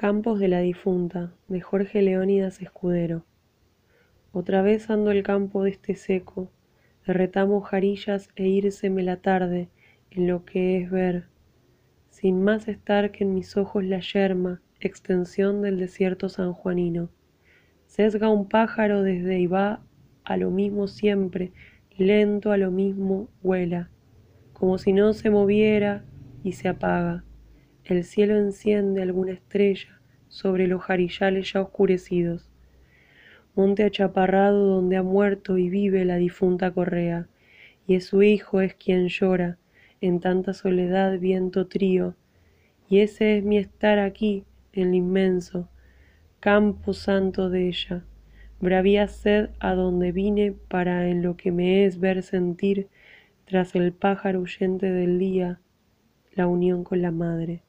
Campos de la difunta, de Jorge Leónidas Escudero. Otra vez ando el campo de este seco, de retamo jarillas e írseme la tarde en lo que es ver, sin más estar que en mis ojos la yerma, extensión del desierto sanjuanino. Sesga un pájaro desde y va a lo mismo siempre, lento a lo mismo vuela, como si no se moviera y se apaga. El cielo enciende alguna estrella sobre los jarillales ya oscurecidos. Monte achaparrado donde ha muerto y vive la difunta correa, y es su hijo es quien llora, en tanta soledad viento trío, y ese es mi estar aquí en lo inmenso, campo santo de ella. Bravía sed a donde vine para en lo que me es ver sentir, tras el pájaro huyente del día, la unión con la madre.